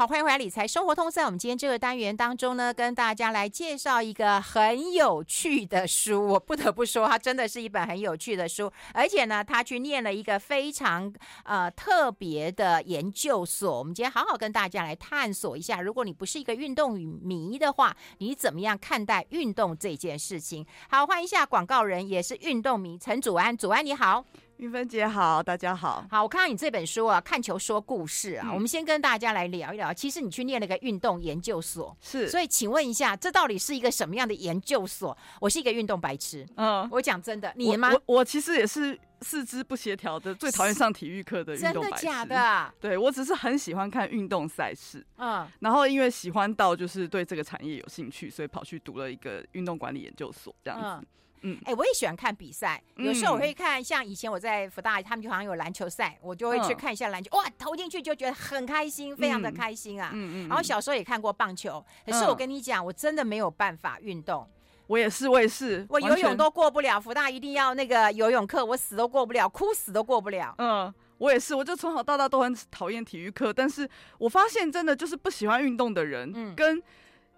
好，欢迎回来理财生活通。在我们今天这个单元当中呢，跟大家来介绍一个很有趣的书。我不得不说，它真的是一本很有趣的书，而且呢，他去念了一个非常呃特别的研究所。我们今天好好跟大家来探索一下，如果你不是一个运动迷的话，你怎么样看待运动这件事情？好，欢迎一下广告人，也是运动迷陈祖安。祖安你好。韵芬姐好，大家好。好，我看到你这本书啊，《看球说故事》啊，嗯、我们先跟大家来聊一聊。其实你去念了个运动研究所，是，所以请问一下，这到底是一个什么样的研究所？我是一个运动白痴，嗯，我讲真的，你吗？我我，我其实也是四肢不协调的，最讨厌上体育课的运动白痴。真的假的？对，我只是很喜欢看运动赛事，嗯，然后因为喜欢到就是对这个产业有兴趣，所以跑去读了一个运动管理研究所，这样子。嗯嗯，哎、欸，我也喜欢看比赛，有时候我会看，像以前我在福大，他们就好像有篮球赛，我就会去看一下篮球，哇，投进去就觉得很开心，非常的开心啊。嗯嗯。然后小时候也看过棒球，可是我跟你讲，我真的没有办法运动。我也是，我也是，我游泳都过不了，福大一定要那个游泳课，我死都过不了，哭死都过不了。嗯，我也是，我就从小到大都很讨厌体育课，但是我发现真的就是不喜欢运动的人，嗯，跟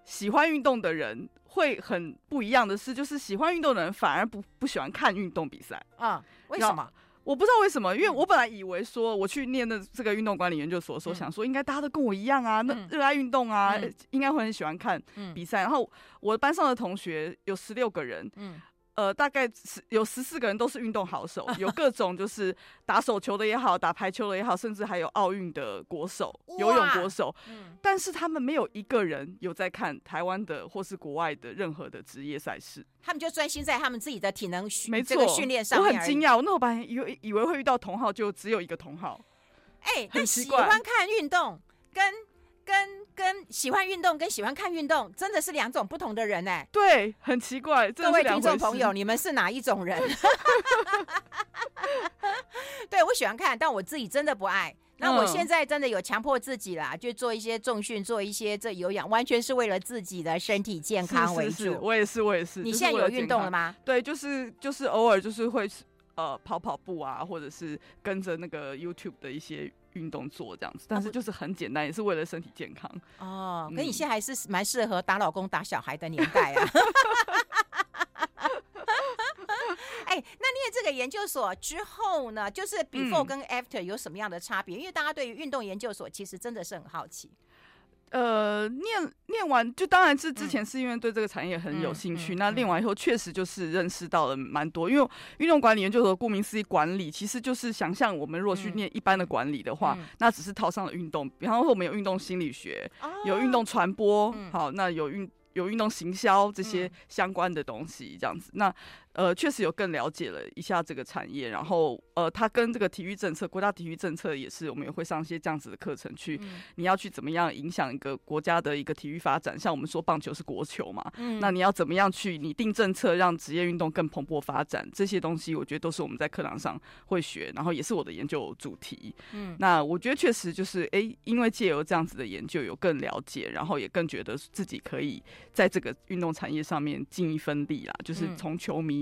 喜欢运动的人。会很不一样的是，就是喜欢运动的人反而不不喜欢看运动比赛啊？为什么？我不知道为什么，因为我本来以为说我去念的这个运动管理研究所的时候，想说应该大家都跟我一样啊，那热爱运动啊，应该会很喜欢看比赛。然后我班上的同学有十六个人，嗯。呃，大概十有十四个人都是运动好手，有各种就是打手球的也好，打排球的也好，甚至还有奥运的国手、游泳国手。嗯，但是他们没有一个人有在看台湾的或是国外的任何的职业赛事，他们就专心在他们自己的体能训没错，这个训练上。我很惊讶，我那我本来以为以为会遇到同号，就只有一个同号。哎、欸，很奇怪，喜欢看运动跟。跟跟喜欢运动跟喜欢看运动真的是两种不同的人哎、欸，对，很奇怪。各位听众朋友，你们是哪一种人？对，我喜欢看，但我自己真的不爱。那我现在真的有强迫自己啦，就做一些重训，做一些这有氧，完全是为了自己的身体健康为主。是是是，我也是，我也是。你现在有运动了吗？对，就是就是偶尔就是会呃跑跑步啊，或者是跟着那个 YouTube 的一些。运动做这样子，但是就是很简单，啊、也是为了身体健康哦。可你现在还是蛮适合打老公、打小孩的年代啊。哎、欸，那念这个研究所之后呢，就是 before 跟 after 有什么样的差别？嗯、因为大家对于运动研究所其实真的是很好奇。呃，念念完就当然是之前是因为对这个产业很有兴趣，嗯嗯嗯、那念完以后确实就是认识到了蛮多。因为运动管理研究所顾名思义，管理其实就是想象我们如果去念一般的管理的话，嗯、那只是套上了运动。比方说我们有运动心理学，哦、有运动传播，嗯、好，那有运有运动行销这些相关的东西，这样子那。呃，确实有更了解了一下这个产业，然后呃，它跟这个体育政策、国家体育政策也是，我们也会上一些这样子的课程去。嗯、你要去怎么样影响一个国家的一个体育发展？像我们说棒球是国球嘛，嗯、那你要怎么样去拟定政策，让职业运动更蓬勃发展？这些东西我觉得都是我们在课堂上会学，然后也是我的研究主题。嗯，那我觉得确实就是，哎、欸，因为借由这样子的研究，有更了解，然后也更觉得自己可以在这个运动产业上面尽一份力啦，就是从球迷。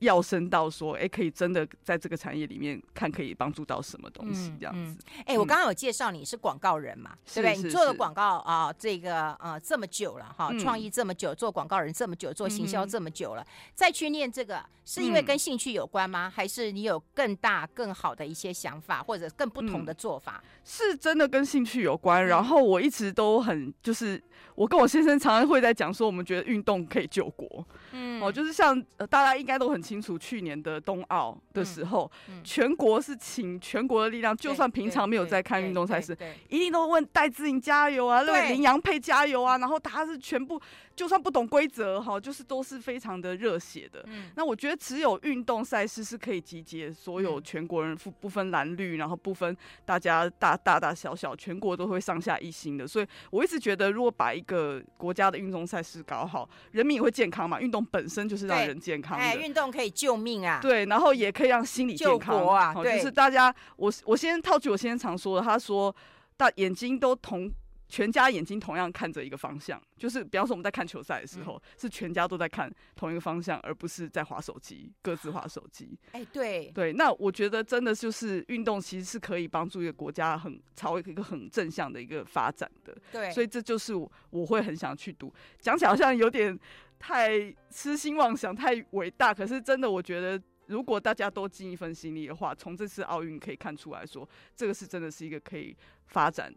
要升到说，哎、欸，可以真的在这个产业里面看，可以帮助到什么东西这样子。哎、嗯嗯欸，我刚刚有介绍你是广告人嘛，嗯、对不对？你做了广告啊、呃，这个呃这么久了哈，创意这么久，做广告人这么久，做行销这么久了，嗯、再去念这个，是因为跟兴趣有关吗？嗯、还是你有更大更好的一些想法，或者更不同的做法？嗯、是真的跟兴趣有关。然后我一直都很就是，我跟我先生常常会在讲说，我们觉得运动可以救国。嗯，哦，就是像、呃、大家应该都很。清楚去年的冬奥的时候，嗯嗯、全国是请全国的力量，就算平常没有在看运动赛事，一定都问戴资颖加油啊，对林洋佩加油啊，然后大家是全部。就算不懂规则哈，就是都是非常的热血的。嗯，那我觉得只有运动赛事是可以集结所有全国人，不不分蓝绿，然后不分大家大大大小小，全国都会上下一心的。所以我一直觉得，如果把一个国家的运动赛事搞好，人民也会健康嘛。运动本身就是让人健康的，哎，运动可以救命啊。对，然后也可以让心理健康啊。对，就是大家，我我先套句我先常说的，他说，大眼睛都同。全家眼睛同样看着一个方向，就是比方说我们在看球赛的时候，嗯、是全家都在看同一个方向，而不是在划手机，各自划手机。哎、欸，对对，那我觉得真的就是运动其实是可以帮助一个国家很朝一个很正向的一个发展的。对，所以这就是我我会很想去读。讲起来好像有点太痴心妄想，太伟大，可是真的我觉得，如果大家都尽一份心力的话，从这次奥运可以看出来说，这个是真的是一个可以发展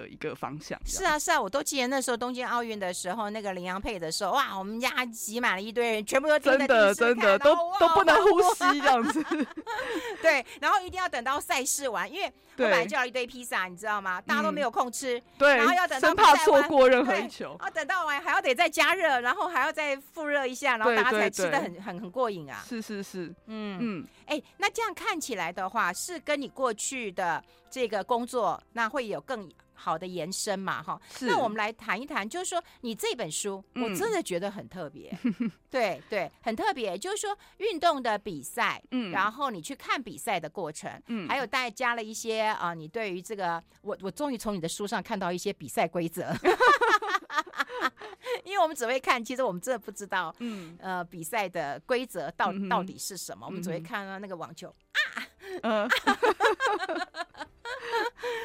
的一个方向。是啊，是啊，我都记得那时候东京奥运的时候，那个麟洋配的时候，哇，我们家挤满了一堆人，全部都真的真的都都不能呼吸这样子。对，然后一定要等到赛事完，因为我买叫了一堆披萨，你知道吗？大家都没有空吃，对，然后要等到生怕错过任何一球，啊，等到完还要得再加热，然后还要再复热一下，然后大家才吃的很很很过瘾啊。是是是，嗯嗯，哎，那这样看起来的话，是跟你过去的这个工作，那会有更。好的延伸嘛，哈，那我们来谈一谈，就是说你这本书，我真的觉得很特别，嗯、对对，很特别，就是说运动的比赛，嗯，然后你去看比赛的过程，嗯，还有带加了一些啊、呃，你对于这个，我我终于从你的书上看到一些比赛规则 因为我们只会看，其实我们真的不知道，嗯，呃，比赛的规则到到底是什么，嗯、我们只会看到那个网球啊，嗯。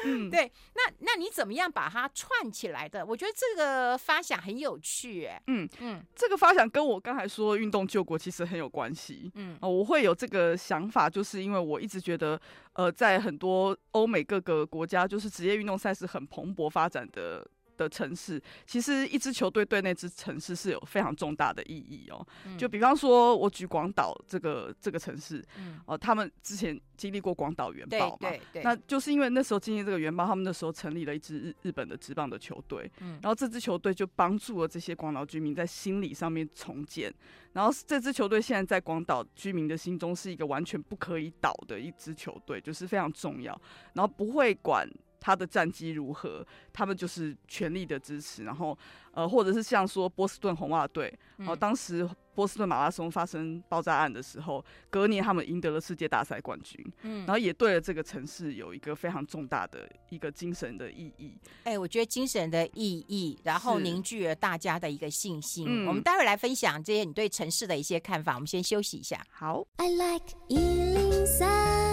嗯，对，那那你怎么样把它串起来的？我觉得这个发想很有趣，哎，嗯嗯，这个发想跟我刚才说运动救国其实很有关系，嗯，我会有这个想法，就是因为我一直觉得，呃，在很多欧美各个国家，就是职业运动赛事很蓬勃发展的。的城市，其实一支球队对那支城市是有非常重大的意义哦。嗯、就比方说，我举广岛这个这个城市，哦、嗯呃，他们之前经历过广岛原爆嘛，对对对，那就是因为那时候经历这个原爆，他们那时候成立了一支日日本的职棒的球队，嗯，然后这支球队就帮助了这些广岛居民在心理上面重建，然后这支球队现在在广岛居民的心中是一个完全不可以倒的一支球队，就是非常重要，然后不会管。他的战绩如何，他们就是全力的支持。然后，呃，或者是像说波士顿红袜队，然后，当时波士顿马拉松发生爆炸案的时候，隔年他们赢得了世界大赛冠军。嗯，然后也对了这个城市有一个非常重大的一个精神的意义。哎、欸，我觉得精神的意义，然后凝聚了大家的一个信心。嗯，我们待会来分享这些你对城市的一些看法。我们先休息一下。好。I like 103,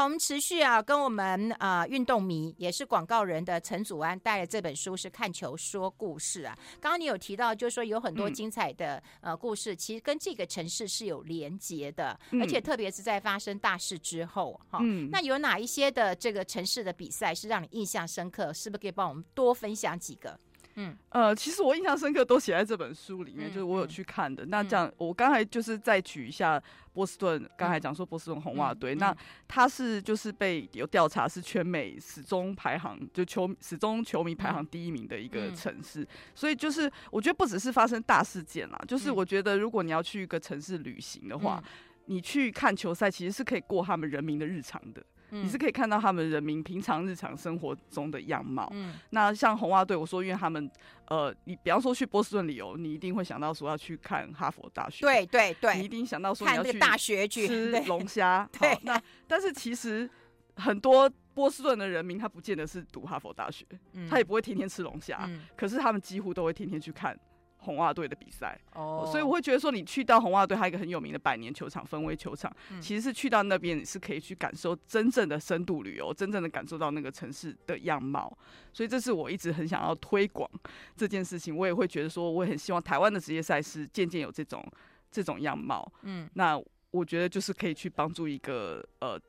好，我们持续啊，跟我们呃运动迷也是广告人的陈祖安带来这本书是《看球说故事》啊。刚刚你有提到，就是说有很多精彩的呃故事，其实跟这个城市是有连结的，而且特别是在发生大事之后哈。那有哪一些的这个城市的比赛是让你印象深刻？是不是可以帮我们多分享几个？嗯。呃，其实我印象深刻都写在这本书里面，嗯、就是我有去看的。嗯、那这样，我刚才就是再举一下波士顿，刚、嗯、才讲说波士顿红袜队，嗯、那他是就是被有调查是全美始终排行就球始终球迷排行第一名的一个城市，嗯、所以就是我觉得不只是发生大事件啦，就是我觉得如果你要去一个城市旅行的话，嗯、你去看球赛其实是可以过他们人民的日常的。你是可以看到他们人民平常日常生活中的样貌。嗯，那像红袜队，我说因为他们，呃，你比方说去波士顿旅游，你一定会想到说要去看哈佛大学。对对对，你一定想到说你要去大学去吃龙虾。对，那但是其实很多波士顿的人民他不见得是读哈佛大学，他也不会天天吃龙虾，可是他们几乎都会天天去看。红袜队的比赛哦，所以我会觉得说，你去到红袜队，还有一个很有名的百年球场——芬威球场，嗯、其实是去到那边，你是可以去感受真正的深度旅游，真正的感受到那个城市的样貌。所以这是我一直很想要推广这件事情。我也会觉得说，我也很希望台湾的职业赛事渐渐有这种这种样貌。嗯，那我觉得就是可以去帮助一个呃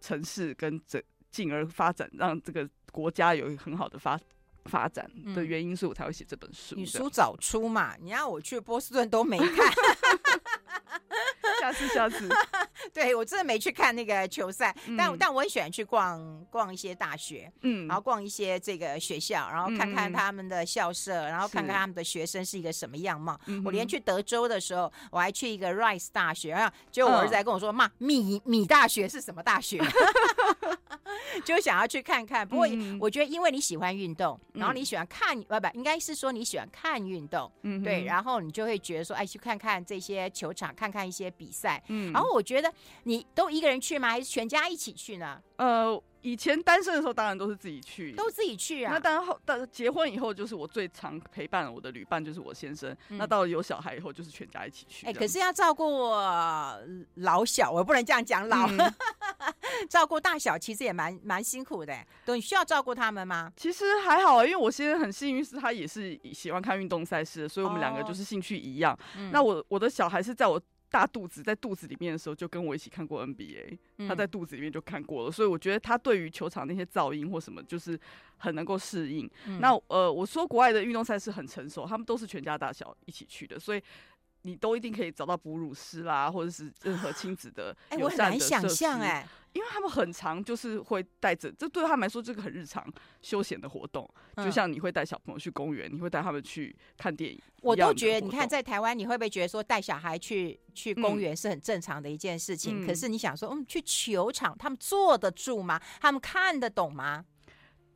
城市跟这进而发展，让这个国家有一个很好的发展。发展的原因，所以我才会写这本书。你书早出嘛？你让我去波士顿都没看。下次，下次，对，我真的没去看那个球赛，嗯、但但我很喜欢去逛逛一些大学，嗯，然后逛一些这个学校，然后看看他们的校舍，嗯、然后看看他们的学生是一个什么样貌。我连去德州的时候，我还去一个 Rice 大学，然后结果我儿子还跟我说：“妈、嗯，米米大学是什么大学？” 就想要去看看。不过我觉得，因为你喜欢运动，然后你喜欢看，不、嗯、不，应该是说你喜欢看运动，嗯，对，然后你就会觉得说，哎，去看看这些球场，看看一些比赛。嗯，然后我觉得你都一个人去吗？还是全家一起去呢？呃，以前单身的时候，当然都是自己去，都自己去啊。那当然后，但结婚以后，就是我最常陪伴我的旅伴就是我先生。嗯、那到了有小孩以后，就是全家一起去。哎、欸，可是要照顾老小，我不能这样讲老，嗯、照顾大小其实也蛮蛮辛苦的。对，你需要照顾他们吗？其实还好，因为我先生很幸运，是他也是喜欢看运动赛事，所以我们两个就是兴趣一样。那我我的小孩是在我。大肚子在肚子里面的时候，就跟我一起看过 NBA，嗯。他在肚子里面就看过了，所以我觉得他对于球场那些噪音或什么，就是很能够适应。嗯、那呃，我说国外的运动赛事很成熟，他们都是全家大小一起去的，所以你都一定可以找到哺乳师啦，或者是任何亲子的友善的设施。哎、欸，我很难想象哎。因为他们很常就是会带着，这对他们来说这个很日常休闲的活动，就像你会带小朋友去公园，你会带他们去看电影。我都觉得，你看在台湾，你会不会觉得说带小孩去去公园是很正常的一件事情？嗯、可是你想说，嗯，去球场，他们坐得住吗？他们看得懂吗？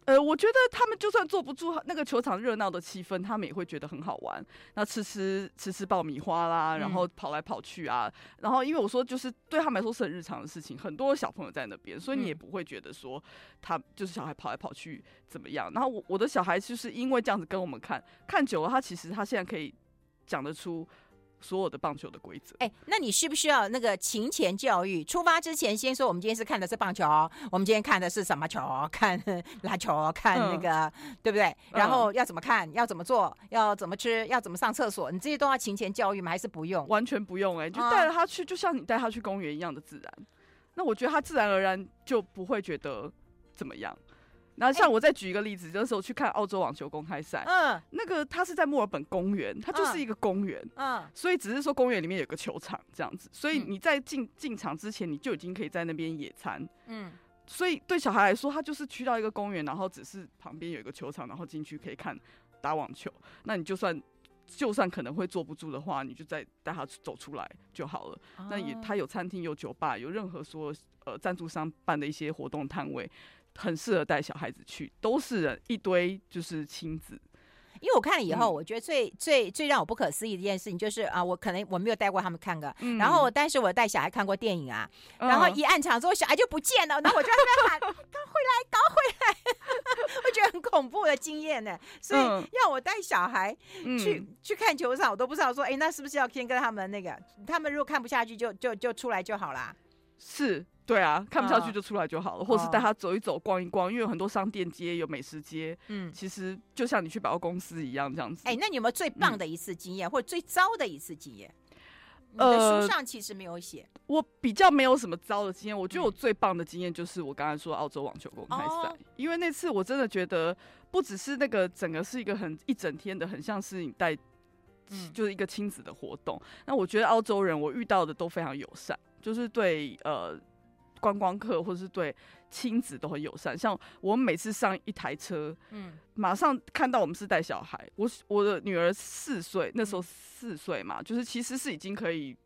呃，我觉得他们就算坐不住那个球场热闹的气氛，他们也会觉得很好玩。那吃吃吃吃爆米花啦，然后跑来跑去啊，嗯、然后因为我说就是对他们来说是很日常的事情，很多小朋友在那边，所以你也不会觉得说他就是小孩跑来跑去怎么样。然后我我的小孩就是因为这样子跟我们看看久了，他其实他现在可以讲得出。所有的棒球的规则，哎，那你需不需要那个勤前教育？出发之前先说，我们今天是看的是棒球，我们今天看的是什么球？看篮球，看那个，嗯、对不对？然后要怎么看？要怎么做？要怎么吃？要怎么上厕所？你这些都要勤前教育吗？还是不用？完全不用、欸，哎，就带着他去，就像你带他去公园一样的自然。那我觉得他自然而然就不会觉得怎么样。然后像我再举一个例子，那、欸、时候去看澳洲网球公开赛，嗯，那个它是在墨尔本公园，它就是一个公园，嗯，所以只是说公园里面有个球场这样子，所以你在进进场之前，你就已经可以在那边野餐，嗯，所以对小孩来说，他就是去到一个公园，然后只是旁边有一个球场，然后进去可以看打网球，那你就算就算可能会坐不住的话，你就再带他走出来就好了。哦、那也他有餐厅、有酒吧、有任何说呃赞助商办的一些活动摊位。很适合带小孩子去，都是人一堆，就是亲子。因为我看了以后，嗯、我觉得最最最让我不可思议的一件事情就是啊，我可能我没有带过他们看个，嗯、然后但是我带小孩看过电影啊，嗯、然后一按场之后小孩就不见了，然后我就在那喊：“ 搞回来，搞回来！” 我觉得很恐怖的经验呢。所以要我带小孩去、嗯、去看球场，我都不知道说，哎，那是不是要先跟他们那个？他们如果看不下去就，就就就出来就好啦。是。对啊，看不下去就出来就好了，哦、或是带他走一走、逛一逛，因为有很多商店街、有美食街。嗯，其实就像你去百货公司一样这样子。哎，那你有没有最棒的一次经验，嗯、或者最糟的一次经验？呃，你的书上其实没有写。我比较没有什么糟的经验，我觉得我最棒的经验就是我刚才说澳洲网球公开赛，哦、因为那次我真的觉得不只是那个整个是一个很一整天的，很像是你带，嗯、就是一个亲子的活动。那我觉得澳洲人我遇到的都非常友善，就是对呃。观光客或者是对亲子都很友善，像我们每次上一台车，嗯，马上看到我们是带小孩，我我的女儿四岁，那时候四岁嘛，就是其实是已经可以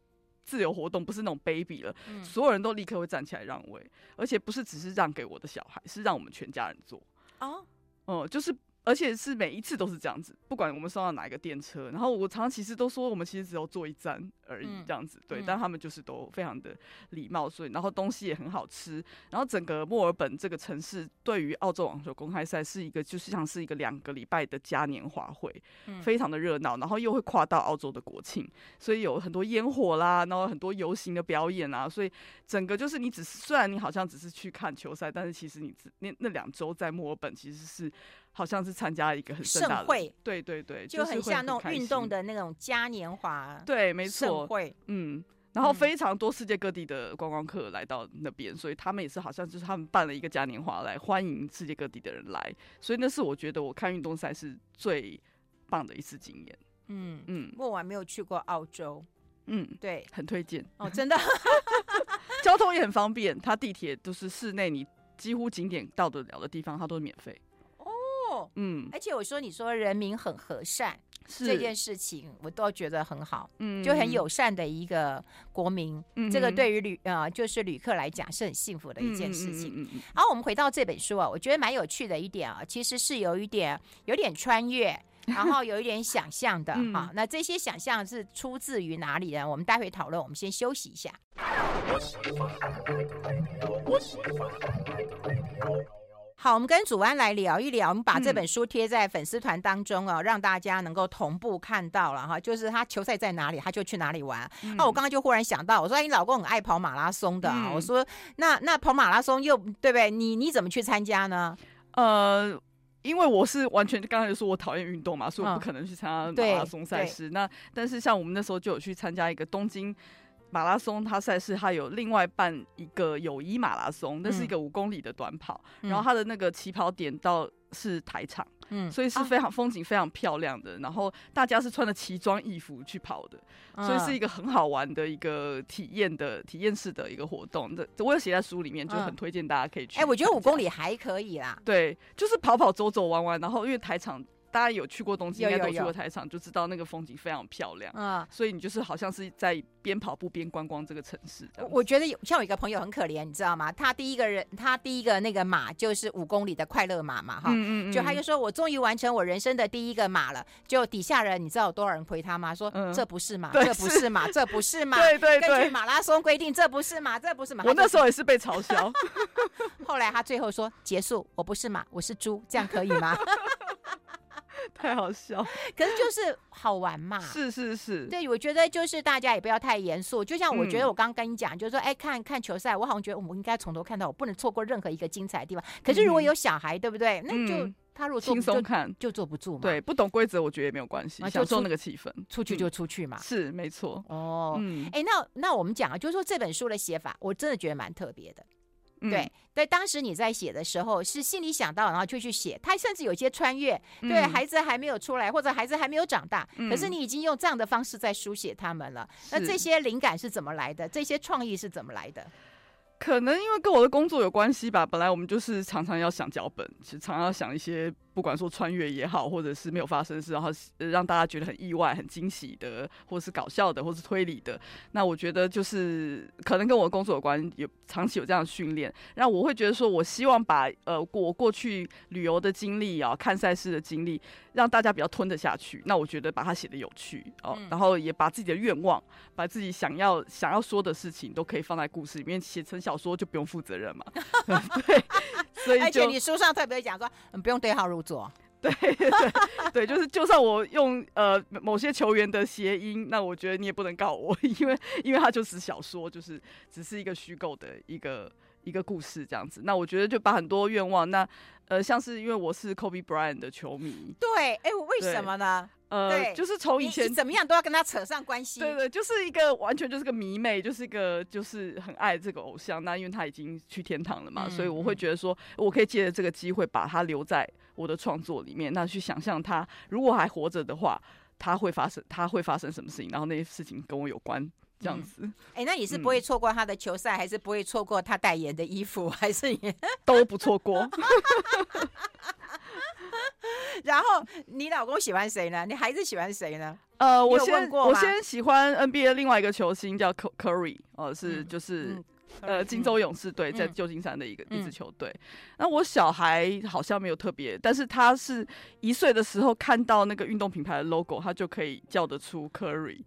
自由活动，不是那种 baby 了，嗯，所有人都立刻会站起来让位，而且不是只是让给我的小孩，是让我们全家人坐，哦，哦，就是。而且是每一次都是这样子，不管我们上到哪一个电车，然后我常常其实都说我们其实只有坐一站而已，这样子，嗯、对，但他们就是都非常的礼貌，所以然后东西也很好吃，然后整个墨尔本这个城市对于澳洲网球公开赛是一个就是像是一个两个礼拜的嘉年华会，嗯、非常的热闹，然后又会跨到澳洲的国庆，所以有很多烟火啦，然后很多游行的表演啊，所以整个就是你只是虽然你好像只是去看球赛，但是其实你那那两周在墨尔本其实是。好像是参加了一个很盛大的，会。对对对，就很像那种运动的那种嘉年华，对，没错，盛会，嗯，然后非常多世界各地的观光客来到那边，嗯、所以他们也是好像就是他们办了一个嘉年华来欢迎世界各地的人来，所以那是我觉得我看运动赛是最棒的一次经验，嗯嗯，不过我还没有去过澳洲，嗯，对，很推荐。哦，真的，交通也很方便，它地铁都是室内，你几乎景点到得了的地方，它都是免费。嗯，而且我说你说人民很和善是这件事情，我都觉得很好，嗯，就很友善的一个国民，嗯，这个对于旅呃就是旅客来讲是很幸福的一件事情。嗯嗯嗯我们回到这本书啊，我觉得蛮有趣的一点啊，其实是有一点有点穿越，然后有一点想象的嗯哈。那这些想象是出自于哪里呢？我们待会讨论。我们先休息一下。好，我们跟祖安来聊一聊。我们把这本书贴在粉丝团当中哦，让大家能够同步看到了哈。就是他球赛在哪里，他就去哪里玩。那我刚刚就忽然想到，我说：“哎，你老公很爱跑马拉松的啊。”我说：“那那跑马拉松又对不对？你你怎么去参加呢？”呃，因为我是完全刚才就说我讨厌运动嘛，所以我不可能去参加马拉松赛事。那但是像我们那时候就有去参加一个东京。马拉松，它赛事它有另外办一个友谊马拉松，那是一个五公里的短跑，嗯、然后它的那个起跑点到是台场，嗯，所以是非常风景非常漂亮的，然后大家是穿着奇装异服去跑的，所以是一个很好玩的一个体验的体验式的一个活动。这我有写在书里面，就很推荐大家可以去。哎、欸，我觉得五公里还可以啦，对，就是跑跑走走玩玩，然后因为台场。大家有去过东京，应该都去过台场，就知道那个风景非常漂亮。啊，所以你就是好像是在边跑步边观光这个城市。我觉得有像我一个朋友很可怜，你知道吗？他第一个人，他第一个那个马就是五公里的快乐马嘛，哈，嗯嗯，就他就说我终于完成我人生的第一个马了。就底下人，你知道有多少人回他吗？说这不是马，这不是马，这不是马。对对对，根据马拉松规定，这不是马，这不是马。我那时候也是被嘲笑。后来他最后说结束，我不是马，我是猪，这样可以吗？太好笑，可是就是好玩嘛。是是是，对，我觉得就是大家也不要太严肃。就像我觉得我刚刚跟你讲，就是说，哎，看看球赛，我好像觉得我们应该从头看到，我不能错过任何一个精彩的地方。可是如果有小孩，对不对？那就他如果轻松看，就坐不住嘛。对，不懂规则，我觉得也没有关系，享受那个气氛，出去就出去嘛。是没错。哦，哎，那那我们讲啊，就是说这本书的写法，我真的觉得蛮特别的。对，对，当时你在写的时候是心里想到，然后就去写。他甚至有些穿越，对，孩子还没有出来，或者孩子还没有长大，可是你已经用这样的方式在书写他们了。那这些灵感是怎么来的？这些创意是怎么来的？可能因为跟我的工作有关系吧。本来我们就是常常要想脚本，其实常常要想一些。不管说穿越也好，或者是没有发生事，然后让大家觉得很意外、很惊喜的，或是搞笑的，或是推理的，那我觉得就是可能跟我的工作有关，有长期有这样的训练，那我会觉得说，我希望把呃我过去旅游的经历啊，看赛事的经历，让大家比较吞得下去。那我觉得把它写的有趣哦，然后也把自己的愿望，把自己想要想要说的事情，都可以放在故事里面，写成小说就不用负责任嘛。对，所以而且你书上特别讲说，嗯，不用对号入座。对 对对，就是就算我用呃某些球员的谐音，那我觉得你也不能告我，因为因为它就是小说，就是只是一个虚构的一个一个故事这样子。那我觉得就把很多愿望，那呃像是因为我是 Kobe Bryant 的球迷，对，哎，我为什么呢？呃，对就是从以前怎么样都要跟他扯上关系。对对，就是一个完全就是个迷妹，就是一个就是很爱这个偶像。那因为他已经去天堂了嘛，嗯、所以我会觉得说，我可以借着这个机会把他留在我的创作里面。那去想象他如果还活着的话，他会发生他会发生什么事情，然后那些事情跟我有关，这样子。哎、嗯，那你是不会错过他的球赛，嗯、还是不会错过他代言的衣服，还是也都不错过？然后你老公喜欢谁呢？你孩子喜欢谁呢？呃，我先我先喜欢 NBA 另外一个球星叫 Curry，哦，是就是、呃金州勇士队在旧金山的一个、嗯、一支球队。那我小孩好像没有特别，但是他是一岁的时候看到那个运动品牌的 logo，他就可以叫得出 Curry，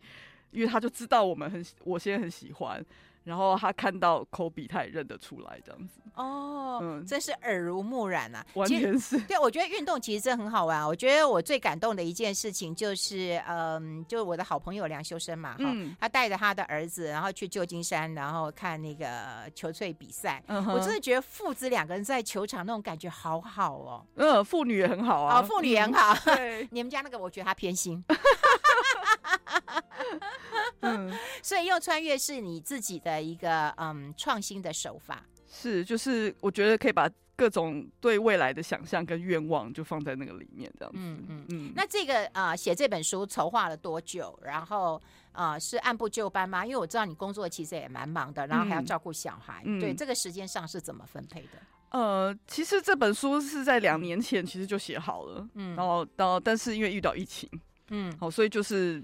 因为他就知道我们很我现在很喜欢。然后他看到科比，他也认得出来，这样子哦，嗯，真是耳濡目染啊，完全是。对，我觉得运动其实真的很好玩。我觉得我最感动的一件事情就是，嗯，就是我的好朋友梁修身嘛，哈、嗯，他带着他的儿子，然后去旧金山，然后看那个球赛比赛。嗯、哼我真的觉得父子两个人在球场那种感觉好好哦。嗯，父女也很好啊。哦，父女也很好。嗯、对，你们家那个，我觉得他偏心。嗯，所以又穿越是你自己的一个嗯创新的手法，是就是我觉得可以把各种对未来的想象跟愿望就放在那个里面这样子。嗯嗯嗯。嗯那这个啊写、呃、这本书筹划了多久？然后啊、呃、是按部就班吗？因为我知道你工作其实也蛮忙的，然后还要照顾小孩，嗯、对这个时间上是怎么分配的？呃，其实这本书是在两年前其实就写好了，嗯，然后到但是因为遇到疫情，嗯，好，所以就是。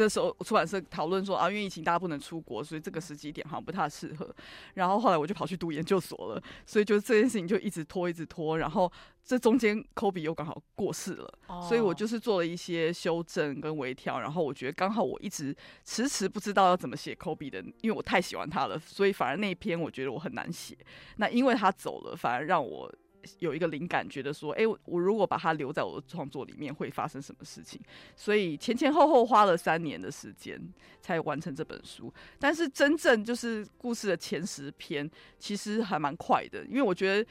那时候出版社讨论说啊，因为疫情大家不能出国，所以这个时机点好像不太适合。然后后来我就跑去读研究所了，所以就这件事情就一直拖，一直拖。然后这中间科比又刚好过世了，哦、所以我就是做了一些修正跟微调。然后我觉得刚好我一直迟迟不知道要怎么写科比的，因为我太喜欢他了，所以反而那一篇我觉得我很难写。那因为他走了，反而让我。有一个灵感，觉得说，哎、欸，我如果把它留在我的创作里面，会发生什么事情？所以前前后后花了三年的时间才完成这本书。但是真正就是故事的前十篇，其实还蛮快的，因为我觉得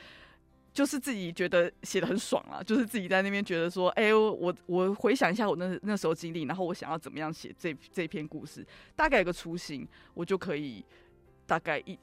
就是自己觉得写得很爽啊，就是自己在那边觉得说，哎、我我回想一下我那那时候经历，然后我想要怎么样写这这篇故事，大概有个雏形，我就可以大概一。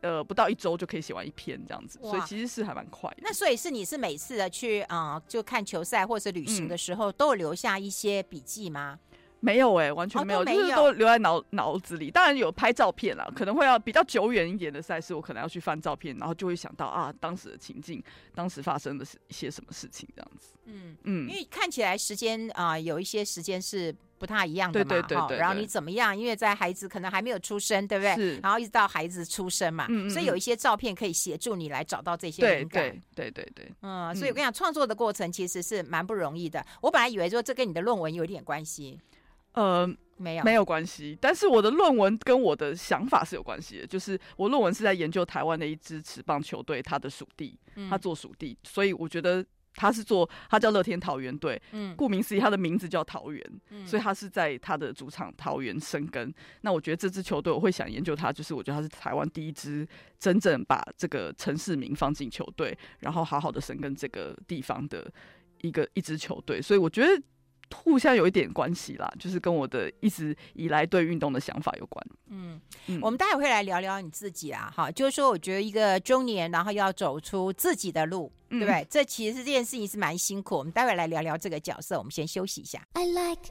呃，不到一周就可以写完一篇这样子，所以其实是还蛮快的。那所以是你是每次的去啊、呃，就看球赛或者是旅行的时候，嗯、都有留下一些笔记吗？没有哎、欸，完全没有，哦、没有就是都留在脑脑子里。当然有拍照片啦，可能会要比较久远一点的赛事，我可能要去翻照片，然后就会想到啊，当时的情境，当时发生的是一些什么事情这样子。嗯嗯，因为看起来时间啊、呃，有一些时间是。不太一样的嘛，对对对，对，对，然后你怎么样？因为在孩子可能还没有出生，对不对？是。然后一直到孩子出生嘛，所以有一些照片可以协助你来找到这些灵感。对对对对对。嗯，所以我跟你讲，创作的过程其实是蛮不容易的。我本来以为说这跟你的论文有点关系，呃，没有没有关系。但是我的论文跟我的想法是有关系的，就是我论文是在研究台湾的一支持棒球队，他的属地，他做属地，所以我觉得。他是做，他叫乐天桃园队，嗯，顾名思义，他的名字叫桃园，嗯，所以他是在他的主场桃园生根。那我觉得这支球队，我会想研究他，就是我觉得他是台湾第一支真正把这个城市名放进球队，然后好好的生根这个地方的一个一支球队。所以我觉得。互相有一点关系啦，就是跟我的一直以来对运动的想法有关。嗯，嗯，我们待会会来聊聊你自己啊，哈，就是说，我觉得一个中年，然后要走出自己的路，嗯、对不对？这其实这件事情是蛮辛苦。我们待会来聊聊这个角色。我们先休息一下。I like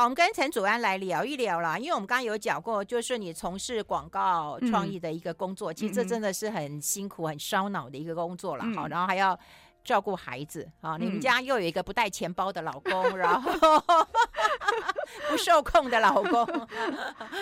好，我们跟陈祖安来聊一聊啦，因为我们刚刚有讲过，就是你从事广告创意的一个工作，嗯、其实这真的是很辛苦、很烧脑的一个工作了。好、嗯，然后还要。照顾孩子啊！你们家又有一个不带钱包的老公，嗯、然后 不受控的老公，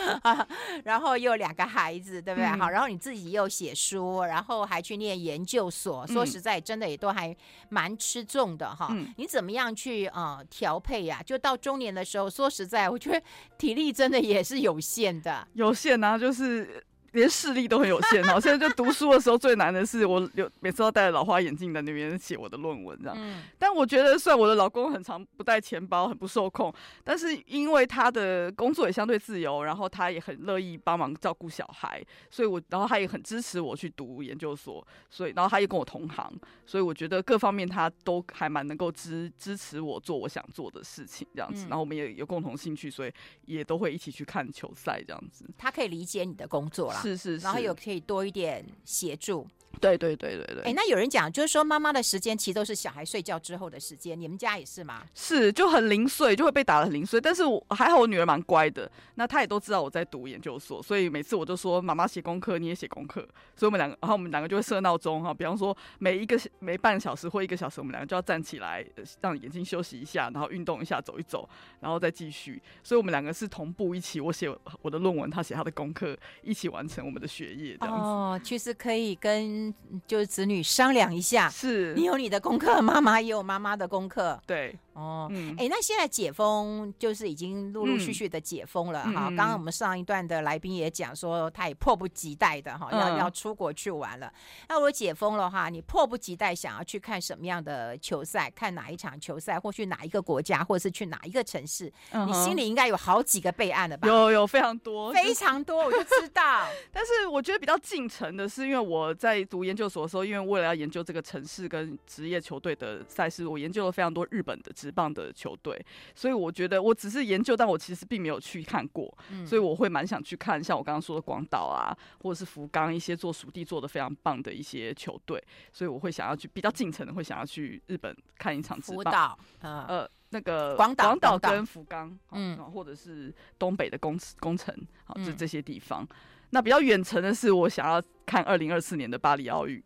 然后又有两个孩子，对不对？嗯、好，然后你自己又写书，然后还去念研究所。说实在，真的也都还蛮吃重的哈。嗯、你怎么样去啊、呃、调配呀、啊？就到中年的时候，说实在，我觉得体力真的也是有限的，有限啊，就是。连视力都很有限哦。现在就读书的时候最难的是，我有每次要戴着老花眼镜在那边写我的论文这样。但我觉得，虽然我的老公很常不带钱包，很不受控，但是因为他的工作也相对自由，然后他也很乐意帮忙照顾小孩，所以我然后他也很支持我去读研究所，所以然后他也跟我同行，所以我觉得各方面他都还蛮能够支支持我做我想做的事情这样子。然后我们也有共同兴趣，所以也都会一起去看球赛这样子。他可以理解你的工作啦。是是是，然后有可以多一点协助。对对对对对，哎，那有人讲，就是说妈妈的时间其实都是小孩睡觉之后的时间，你们家也是吗？是，就很零碎，就会被打的很零碎。但是我还好，我女儿蛮乖的，那她也都知道我在读研究所，所以每次我就说妈妈写功课，你也写功课。所以我们两个，然后我们两个就会设闹钟哈，比方说每一个每半小时或一个小时，我们两个就要站起来，让眼睛休息一下，然后运动一下，走一走，然后再继续。所以我们两个是同步一起，我写我的论文，她写她的功课，一起完成我们的学业这样子。哦，其实可以跟就是子女商量一下，是你有你的功课，妈妈也有妈妈的功课，对。哦，哎、嗯欸，那现在解封就是已经陆陆续续的解封了哈。刚刚、嗯、我们上一段的来宾也讲说，他也迫不及待的哈，要、嗯、要出国去玩了。那如果解封了哈，你迫不及待想要去看什么样的球赛？看哪一场球赛，或去哪一个国家，或者是去哪一个城市？嗯、你心里应该有好几个备案了吧？有有非常多，非常多，我就知道。但是我觉得比较进程的是，因为我在读研究所的时候，因为为了要研究这个城市跟职业球队的赛事，我研究了非常多日本的职棒的球队。所以我觉得我只是研究，但我其实并没有去看过，嗯、所以我会蛮想去看，像我刚刚说的广岛啊，或者是福冈一些做属地做的非常棒的一些球队，所以我会想要去比较近程的，会想要去日本看一场职棒。福岛，呃，呃那个广岛，广岛跟福冈，嗯，或者是东北的工工程，好，就这些地方。那比较远程的是，我想要看二零二四年的巴黎奥运。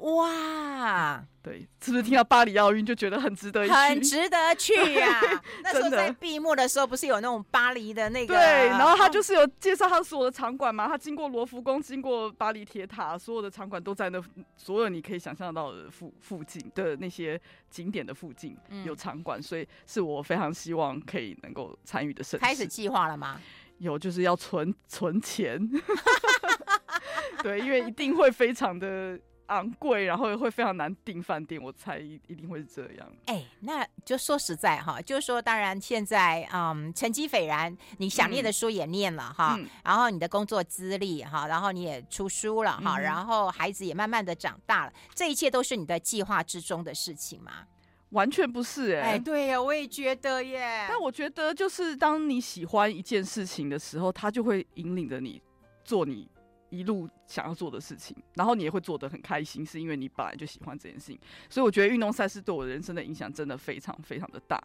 哇，对，是不是听到巴黎奥运就觉得很值得一去？很值得去呀、啊！那时候在闭幕的时候，不是有那种巴黎的那个？对，然后他就是有介绍他所有的场馆嘛，他经过罗浮宫，经过巴黎铁塔，所有的场馆都在那，所有你可以想象到的附附近的那些景点的附近有场馆，嗯、所以是我非常希望可以能够参与的盛事。开始计划了吗？有，就是要存 存钱。对，因为一定会非常的。昂贵，然后会非常难订饭店，我猜一一定会是这样。哎、欸，那就说实在哈，就是说，当然现在嗯，成绩斐然，你想念的书也念了哈，嗯、然后你的工作资历哈，然后你也出书了哈，嗯、然后孩子也慢慢的长大了，这一切都是你的计划之中的事情吗？完全不是哎、欸，哎，对呀，我也觉得耶。但我觉得，就是当你喜欢一件事情的时候，它就会引领着你做你。一路想要做的事情，然后你也会做得很开心，是因为你本来就喜欢这件事情。所以我觉得运动赛事对我的人生的影响真的非常非常的大。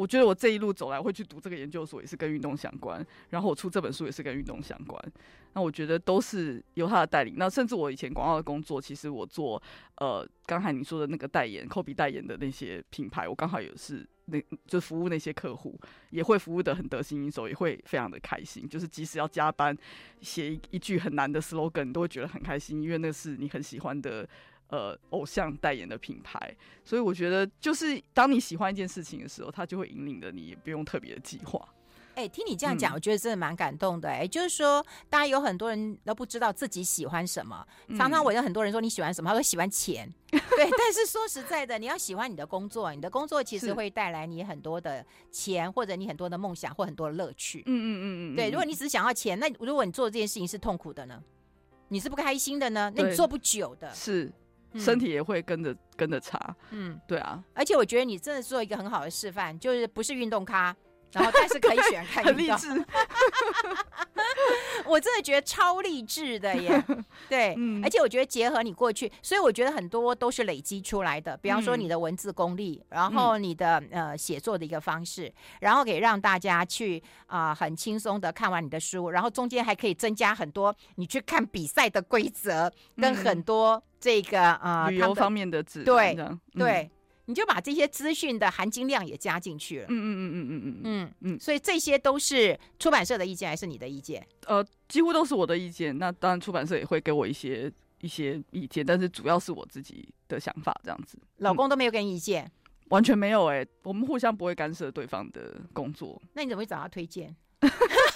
我觉得我这一路走来，会去读这个研究所也是跟运动相关，然后我出这本书也是跟运动相关。那我觉得都是由他的带领。那甚至我以前广告的工作，其实我做呃刚才你说的那个代言，科比代言的那些品牌，我刚好也是。那就服务那些客户，也会服务得很得心应手，也会非常的开心。就是即使要加班写一句很难的 slogan，都会觉得很开心，因为那是你很喜欢的呃偶像代言的品牌。所以我觉得，就是当你喜欢一件事情的时候，它就会引领着你，也不用特别的计划。哎、欸，听你这样讲，我觉得真的蛮感动的、欸。哎、嗯，就是说，大家有很多人都不知道自己喜欢什么。常常我有很多人说你喜欢什么，他说喜欢钱。对，但是说实在的，你要喜欢你的工作，你的工作其实会带来你很多的钱，或者你很多的梦想，或很多的乐趣。嗯嗯嗯嗯。对，如果你只是想要钱，那如果你做这件事情是痛苦的呢？你是不开心的呢？那你做不久的。是，身体也会跟着跟着差。嗯，对啊。而且我觉得你真的做一个很好的示范，就是不是运动咖。然后，但是可以选 看励志。我真的觉得超励志的耶！对，嗯、而且我觉得结合你过去，所以我觉得很多都是累积出来的。比方说你的文字功力，嗯、然后你的呃写作的一个方式，然后可以让大家去啊、呃、很轻松的看完你的书，然后中间还可以增加很多你去看比赛的规则，跟很多这个啊、呃、旅游方面的指对对。嗯你就把这些资讯的含金量也加进去了。嗯嗯嗯嗯嗯嗯嗯嗯嗯，所以这些都是出版社的意见还是你的意见？呃，几乎都是我的意见。那当然出版社也会给我一些一些意见，但是主要是我自己的想法这样子。老公都没有给你意见？嗯、完全没有哎、欸，我们互相不会干涉对方的工作。那你怎么会找他推荐？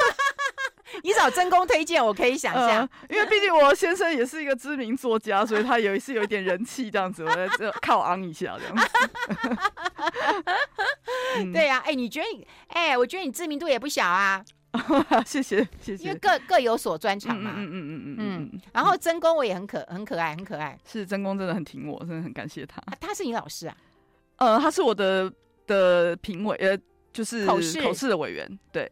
你找真公推荐，我可以想象、呃，因为毕竟我先生也是一个知名作家，所以他有是有一点人气这样子，我在这靠昂一下这样子。嗯、对呀、啊，哎、欸，你觉得你，哎、欸，我觉得你知名度也不小啊。谢谢谢谢，因为各各有所专长嘛。嗯嗯嗯嗯嗯嗯。然后真公我也很可很可爱很可爱，是真公真的很挺我，真的很感谢他。啊、他是你老师啊？呃，他是我的的评委，呃，就是口试口试的委员。对，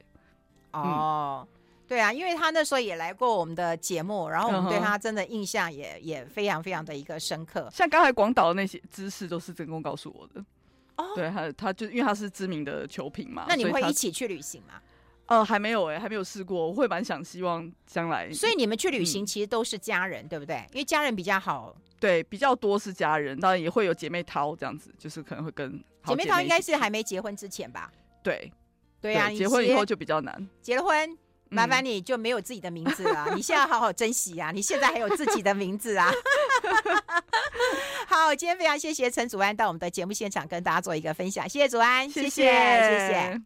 哦。嗯对啊，因为他那时候也来过我们的节目，然后我们对他真的印象也、嗯、也非常非常的一个深刻。像刚才广岛的那些知识都是真公告诉我的。哦，对，他他就因为他是知名的球评嘛。那你会一起去旅行吗？呃，还没有哎、欸，还没有试过。我会蛮想希望将来。所以你们去旅行其实都是家人，嗯、对不对？因为家人比较好。对，比较多是家人，当然也会有姐妹淘这样子，就是可能会跟姐妹，姐妹淘应该是还没结婚之前吧？对，对啊，结婚以后就比较难。结了婚。麻烦你就没有自己的名字了，你现在好好珍惜啊！你现在还有自己的名字啊！好，今天非常谢谢陈祖安到我们的节目现场跟大家做一个分享，谢谢祖安，谢谢谢谢。谢谢。